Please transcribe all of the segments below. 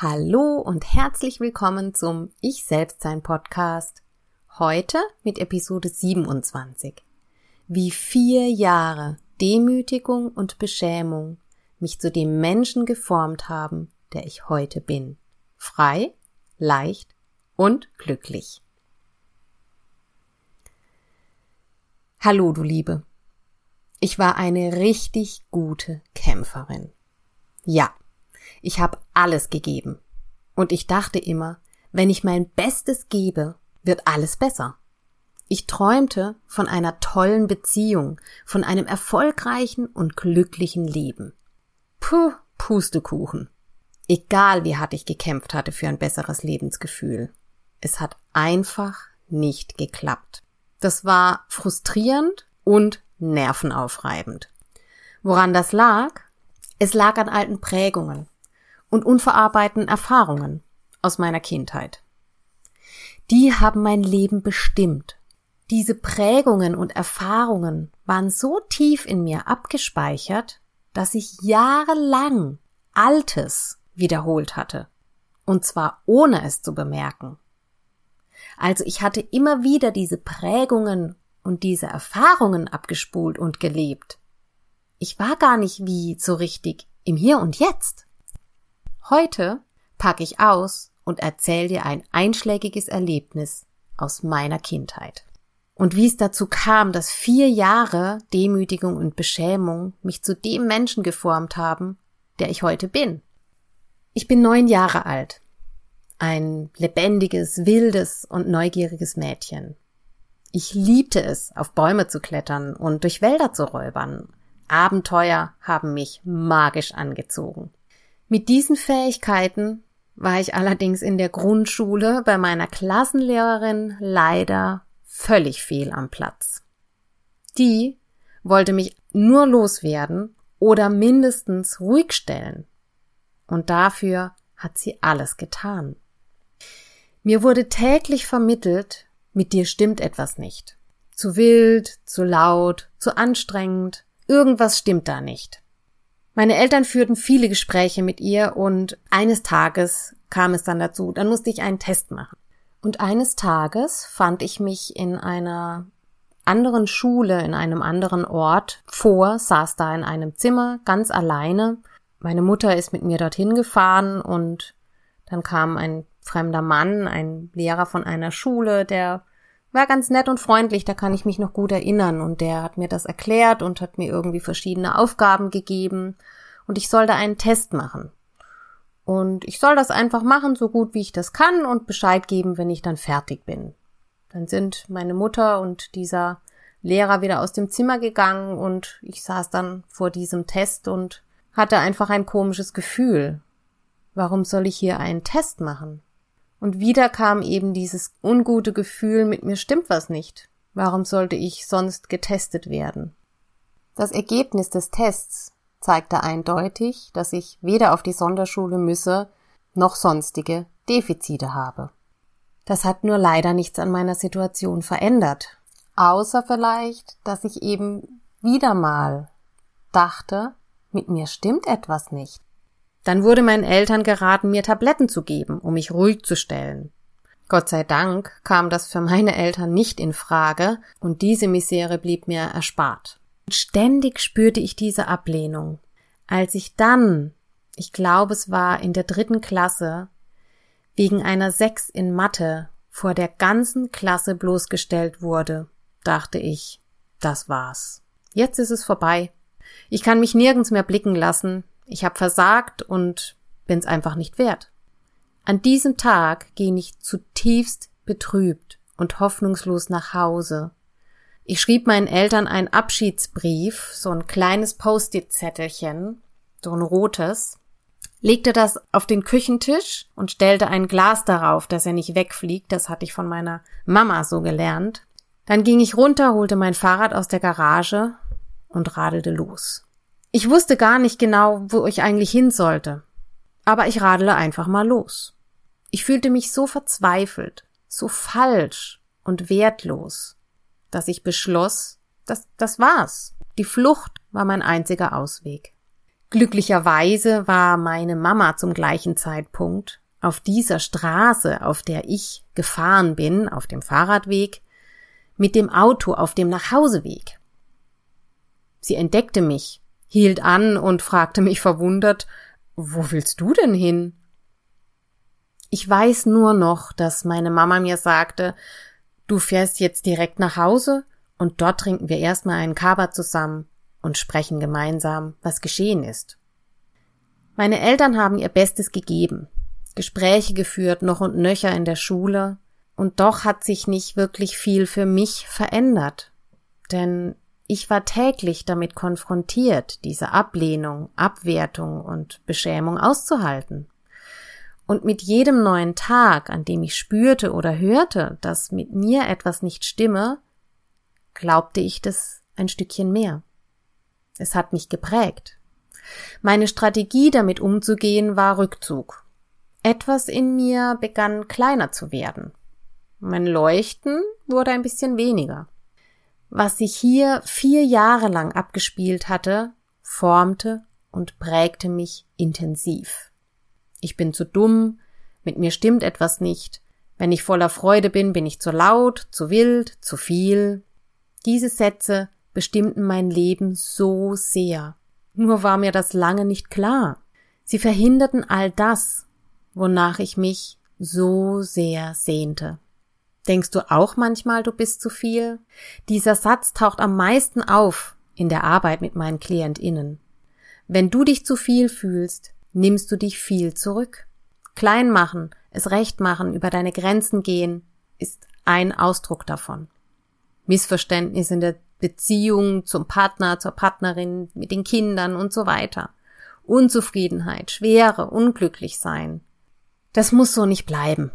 Hallo und herzlich willkommen zum Ich Selbstsein Podcast. Heute mit Episode 27. Wie vier Jahre Demütigung und Beschämung mich zu dem Menschen geformt haben, der ich heute bin. Frei, leicht und glücklich. Hallo, du Liebe. Ich war eine richtig gute Kämpferin. Ja, ich habe alles gegeben. Und ich dachte immer, wenn ich mein Bestes gebe, wird alles besser. Ich träumte von einer tollen Beziehung, von einem erfolgreichen und glücklichen Leben. Puh, Pustekuchen. Egal wie hart ich gekämpft hatte für ein besseres Lebensgefühl. Es hat einfach nicht geklappt. Das war frustrierend und nervenaufreibend. Woran das lag? Es lag an alten Prägungen, und unverarbeiteten Erfahrungen aus meiner Kindheit. Die haben mein Leben bestimmt. Diese Prägungen und Erfahrungen waren so tief in mir abgespeichert, dass ich jahrelang Altes wiederholt hatte. Und zwar ohne es zu bemerken. Also ich hatte immer wieder diese Prägungen und diese Erfahrungen abgespult und gelebt. Ich war gar nicht wie so richtig im Hier und Jetzt. Heute packe ich aus und erzähle dir ein einschlägiges Erlebnis aus meiner Kindheit. Und wie es dazu kam, dass vier Jahre Demütigung und Beschämung mich zu dem Menschen geformt haben, der ich heute bin. Ich bin neun Jahre alt. Ein lebendiges, wildes und neugieriges Mädchen. Ich liebte es, auf Bäume zu klettern und durch Wälder zu räubern. Abenteuer haben mich magisch angezogen. Mit diesen Fähigkeiten war ich allerdings in der Grundschule bei meiner Klassenlehrerin leider völlig fehl am Platz. Die wollte mich nur loswerden oder mindestens ruhig stellen. Und dafür hat sie alles getan. Mir wurde täglich vermittelt, mit dir stimmt etwas nicht. Zu wild, zu laut, zu anstrengend, irgendwas stimmt da nicht. Meine Eltern führten viele Gespräche mit ihr und eines Tages kam es dann dazu, dann musste ich einen Test machen. Und eines Tages fand ich mich in einer anderen Schule, in einem anderen Ort vor, saß da in einem Zimmer ganz alleine. Meine Mutter ist mit mir dorthin gefahren und dann kam ein fremder Mann, ein Lehrer von einer Schule, der war ganz nett und freundlich, da kann ich mich noch gut erinnern. Und der hat mir das erklärt und hat mir irgendwie verschiedene Aufgaben gegeben. Und ich soll da einen Test machen. Und ich soll das einfach machen, so gut wie ich das kann und Bescheid geben, wenn ich dann fertig bin. Dann sind meine Mutter und dieser Lehrer wieder aus dem Zimmer gegangen und ich saß dann vor diesem Test und hatte einfach ein komisches Gefühl. Warum soll ich hier einen Test machen? Und wieder kam eben dieses ungute Gefühl, mit mir stimmt was nicht. Warum sollte ich sonst getestet werden? Das Ergebnis des Tests zeigte eindeutig, dass ich weder auf die Sonderschule müsse, noch sonstige Defizite habe. Das hat nur leider nichts an meiner Situation verändert. Außer vielleicht, dass ich eben wieder mal dachte, mit mir stimmt etwas nicht. Dann wurde meinen Eltern geraten, mir Tabletten zu geben, um mich ruhig zu stellen. Gott sei Dank kam das für meine Eltern nicht in Frage und diese Misere blieb mir erspart. Ständig spürte ich diese Ablehnung. Als ich dann, ich glaube es war in der dritten Klasse, wegen einer Sechs in Mathe vor der ganzen Klasse bloßgestellt wurde, dachte ich, das war's. Jetzt ist es vorbei. Ich kann mich nirgends mehr blicken lassen. Ich habe versagt und bin's einfach nicht wert. An diesem Tag ging ich zutiefst betrübt und hoffnungslos nach Hause. Ich schrieb meinen Eltern einen Abschiedsbrief, so ein kleines Post-it-Zettelchen, so ein rotes, legte das auf den Küchentisch und stellte ein Glas darauf, dass er nicht wegfliegt. Das hatte ich von meiner Mama so gelernt. Dann ging ich runter, holte mein Fahrrad aus der Garage und radelte los. Ich wusste gar nicht genau, wo ich eigentlich hin sollte. Aber ich radele einfach mal los. Ich fühlte mich so verzweifelt, so falsch und wertlos, dass ich beschloss, dass das war's. Die Flucht war mein einziger Ausweg. Glücklicherweise war meine Mama zum gleichen Zeitpunkt auf dieser Straße, auf der ich gefahren bin, auf dem Fahrradweg, mit dem Auto auf dem Nachhauseweg. Sie entdeckte mich, hielt an und fragte mich verwundert, wo willst du denn hin? Ich weiß nur noch, dass meine Mama mir sagte, du fährst jetzt direkt nach Hause und dort trinken wir erstmal einen Kaba zusammen und sprechen gemeinsam, was geschehen ist. Meine Eltern haben ihr Bestes gegeben, Gespräche geführt, noch und nöcher in der Schule, und doch hat sich nicht wirklich viel für mich verändert. Denn ich war täglich damit konfrontiert, diese Ablehnung, Abwertung und Beschämung auszuhalten. Und mit jedem neuen Tag, an dem ich spürte oder hörte, dass mit mir etwas nicht stimme, glaubte ich das ein Stückchen mehr. Es hat mich geprägt. Meine Strategie, damit umzugehen, war Rückzug. Etwas in mir begann kleiner zu werden. Mein Leuchten wurde ein bisschen weniger. Was sich hier vier Jahre lang abgespielt hatte, formte und prägte mich intensiv. Ich bin zu dumm, mit mir stimmt etwas nicht, wenn ich voller Freude bin, bin ich zu laut, zu wild, zu viel. Diese Sätze bestimmten mein Leben so sehr. Nur war mir das lange nicht klar. Sie verhinderten all das, wonach ich mich so sehr sehnte. Denkst du auch manchmal, du bist zu viel? Dieser Satz taucht am meisten auf in der Arbeit mit meinen KlientInnen. Wenn du dich zu viel fühlst, nimmst du dich viel zurück. Klein machen, es recht machen, über deine Grenzen gehen, ist ein Ausdruck davon. Missverständnis in der Beziehung zum Partner, zur Partnerin, mit den Kindern und so weiter. Unzufriedenheit, Schwere, unglücklich sein. Das muss so nicht bleiben.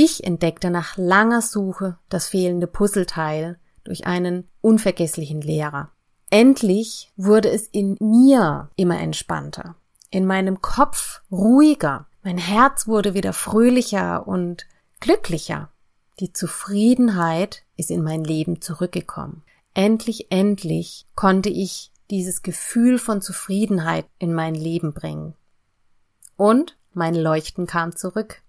Ich entdeckte nach langer Suche das fehlende Puzzleteil durch einen unvergesslichen Lehrer. Endlich wurde es in mir immer entspannter, in meinem Kopf ruhiger, mein Herz wurde wieder fröhlicher und glücklicher. Die Zufriedenheit ist in mein Leben zurückgekommen. Endlich, endlich konnte ich dieses Gefühl von Zufriedenheit in mein Leben bringen. Und mein Leuchten kam zurück.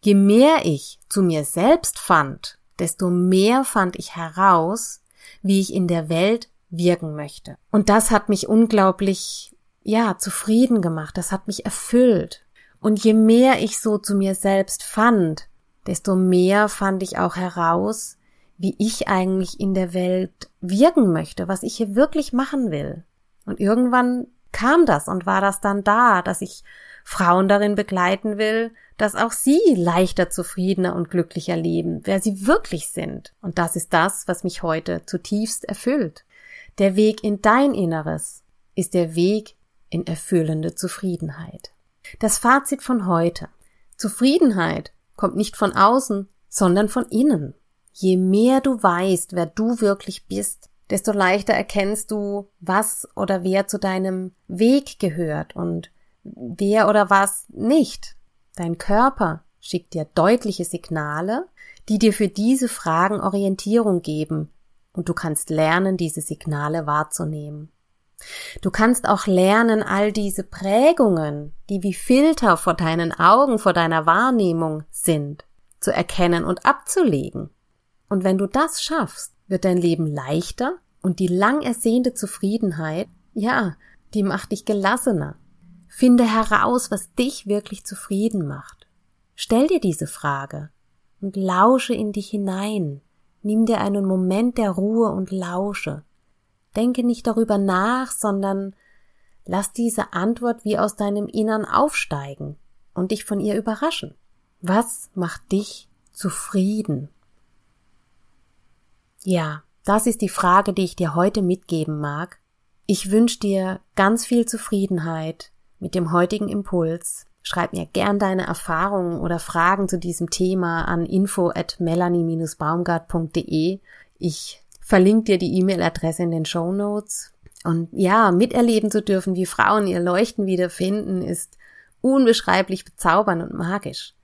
Je mehr ich zu mir selbst fand, desto mehr fand ich heraus, wie ich in der Welt wirken möchte. Und das hat mich unglaublich, ja, zufrieden gemacht, das hat mich erfüllt. Und je mehr ich so zu mir selbst fand, desto mehr fand ich auch heraus, wie ich eigentlich in der Welt wirken möchte, was ich hier wirklich machen will. Und irgendwann kam das und war das dann da, dass ich Frauen darin begleiten will, dass auch sie leichter, zufriedener und glücklicher leben, wer sie wirklich sind. Und das ist das, was mich heute zutiefst erfüllt. Der Weg in dein Inneres ist der Weg in erfüllende Zufriedenheit. Das Fazit von heute. Zufriedenheit kommt nicht von außen, sondern von innen. Je mehr du weißt, wer du wirklich bist, desto leichter erkennst du, was oder wer zu deinem Weg gehört und wer oder was nicht. Dein Körper schickt dir deutliche Signale, die dir für diese Fragen Orientierung geben, und du kannst lernen, diese Signale wahrzunehmen. Du kannst auch lernen, all diese Prägungen, die wie Filter vor deinen Augen, vor deiner Wahrnehmung sind, zu erkennen und abzulegen. Und wenn du das schaffst, wird dein Leben leichter und die lang ersehnte Zufriedenheit, ja, die macht dich gelassener, Finde heraus, was dich wirklich zufrieden macht. Stell dir diese Frage. und lausche in dich hinein. Nimm dir einen Moment der Ruhe und lausche. Denke nicht darüber nach, sondern lass diese Antwort wie aus deinem Innern aufsteigen und dich von ihr überraschen. Was macht dich zufrieden? Ja, das ist die Frage, die ich dir heute mitgeben mag. Ich wünsche dir ganz viel Zufriedenheit mit dem heutigen Impuls. Schreib mir gern deine Erfahrungen oder Fragen zu diesem Thema an info at melanie-baumgart.de. Ich verlinke dir die E-Mail-Adresse in den Show Notes. Und ja, miterleben zu dürfen, wie Frauen ihr Leuchten wiederfinden, ist unbeschreiblich bezaubernd und magisch.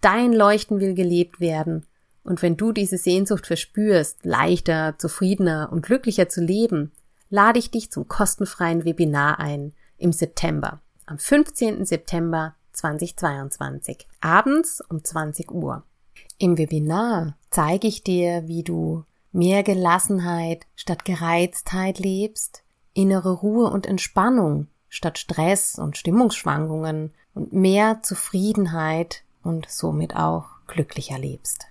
Dein Leuchten will gelebt werden. Und wenn du diese Sehnsucht verspürst, leichter, zufriedener und glücklicher zu leben, lade ich dich zum kostenfreien Webinar ein im September, am 15. September 2022, abends um 20 Uhr. Im Webinar zeige ich dir, wie du mehr Gelassenheit statt Gereiztheit lebst, innere Ruhe und Entspannung statt Stress und Stimmungsschwankungen und mehr Zufriedenheit und somit auch glücklicher lebst.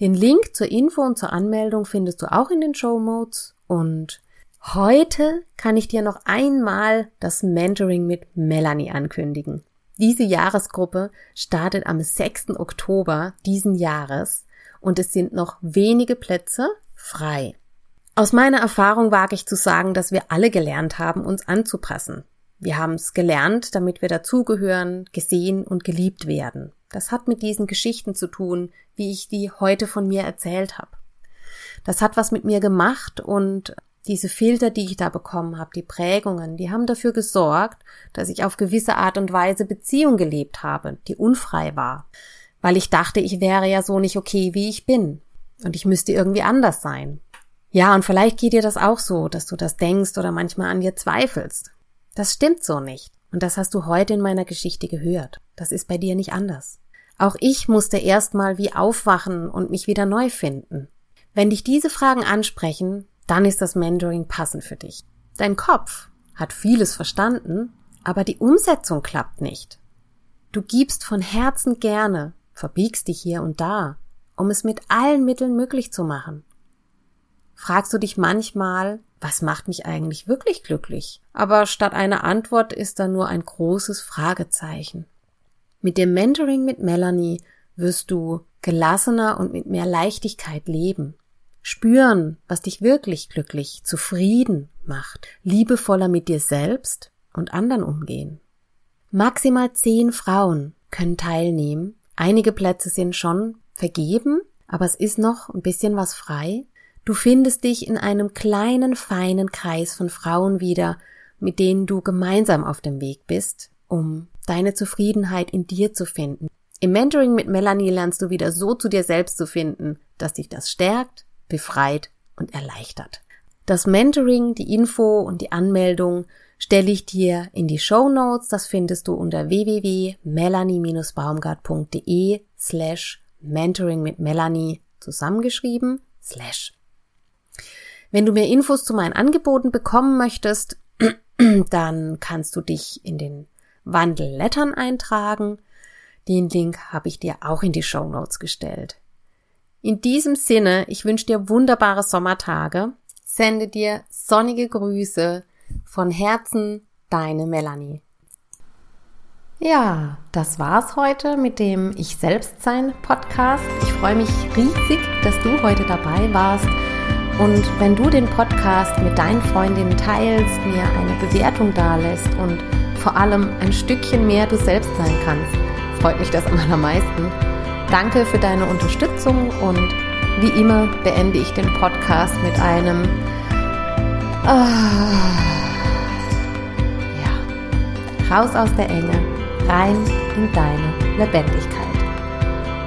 Den Link zur Info und zur Anmeldung findest du auch in den Show Notes und heute kann ich dir noch einmal das Mentoring mit Melanie ankündigen. Diese Jahresgruppe startet am 6. Oktober diesen Jahres und es sind noch wenige Plätze frei. Aus meiner Erfahrung wage ich zu sagen, dass wir alle gelernt haben, uns anzupassen. Wir haben es gelernt, damit wir dazugehören, gesehen und geliebt werden. Das hat mit diesen Geschichten zu tun, wie ich die heute von mir erzählt habe. Das hat was mit mir gemacht und diese Filter, die ich da bekommen habe, die Prägungen, die haben dafür gesorgt, dass ich auf gewisse Art und Weise Beziehung gelebt habe, die unfrei war, weil ich dachte, ich wäre ja so nicht okay, wie ich bin und ich müsste irgendwie anders sein. Ja, und vielleicht geht dir das auch so, dass du das denkst oder manchmal an dir zweifelst. Das stimmt so nicht. Und das hast du heute in meiner Geschichte gehört. Das ist bei dir nicht anders. Auch ich musste erstmal wie aufwachen und mich wieder neu finden. Wenn dich diese Fragen ansprechen, dann ist das Mentoring passend für dich. Dein Kopf hat vieles verstanden, aber die Umsetzung klappt nicht. Du gibst von Herzen gerne, verbiegst dich hier und da, um es mit allen Mitteln möglich zu machen. Fragst du dich manchmal, was macht mich eigentlich wirklich glücklich? Aber statt einer Antwort ist da nur ein großes Fragezeichen. Mit dem Mentoring mit Melanie wirst du gelassener und mit mehr Leichtigkeit leben. Spüren, was dich wirklich glücklich, zufrieden macht, liebevoller mit dir selbst und anderen umgehen. Maximal zehn Frauen können teilnehmen. Einige Plätze sind schon vergeben, aber es ist noch ein bisschen was frei. Du findest dich in einem kleinen, feinen Kreis von Frauen wieder, mit denen du gemeinsam auf dem Weg bist, um deine Zufriedenheit in dir zu finden. Im Mentoring mit Melanie lernst du wieder so zu dir selbst zu finden, dass dich das stärkt, befreit und erleichtert. Das Mentoring, die Info und die Anmeldung stelle ich dir in die Show Notes. Das findest du unter www.melanie-baumgart.de slash mentoring mit Melanie zusammengeschrieben slash. Wenn du mehr Infos zu meinen Angeboten bekommen möchtest, dann kannst du dich in den Wandellettern eintragen. Den Link habe ich dir auch in die Show Notes gestellt. In diesem Sinne, ich wünsche dir wunderbare Sommertage, sende dir sonnige Grüße von Herzen, deine Melanie. Ja, das war's heute mit dem Ich Selbstsein Podcast. Ich freue mich riesig, dass du heute dabei warst. Und wenn du den Podcast mit deinen Freundinnen teilst, mir eine Bewertung dalässt und vor allem ein Stückchen mehr du selbst sein kannst, freut mich das am allermeisten. Danke für deine Unterstützung und wie immer beende ich den Podcast mit einem ah, ja, raus aus der Enge, rein in deine Lebendigkeit.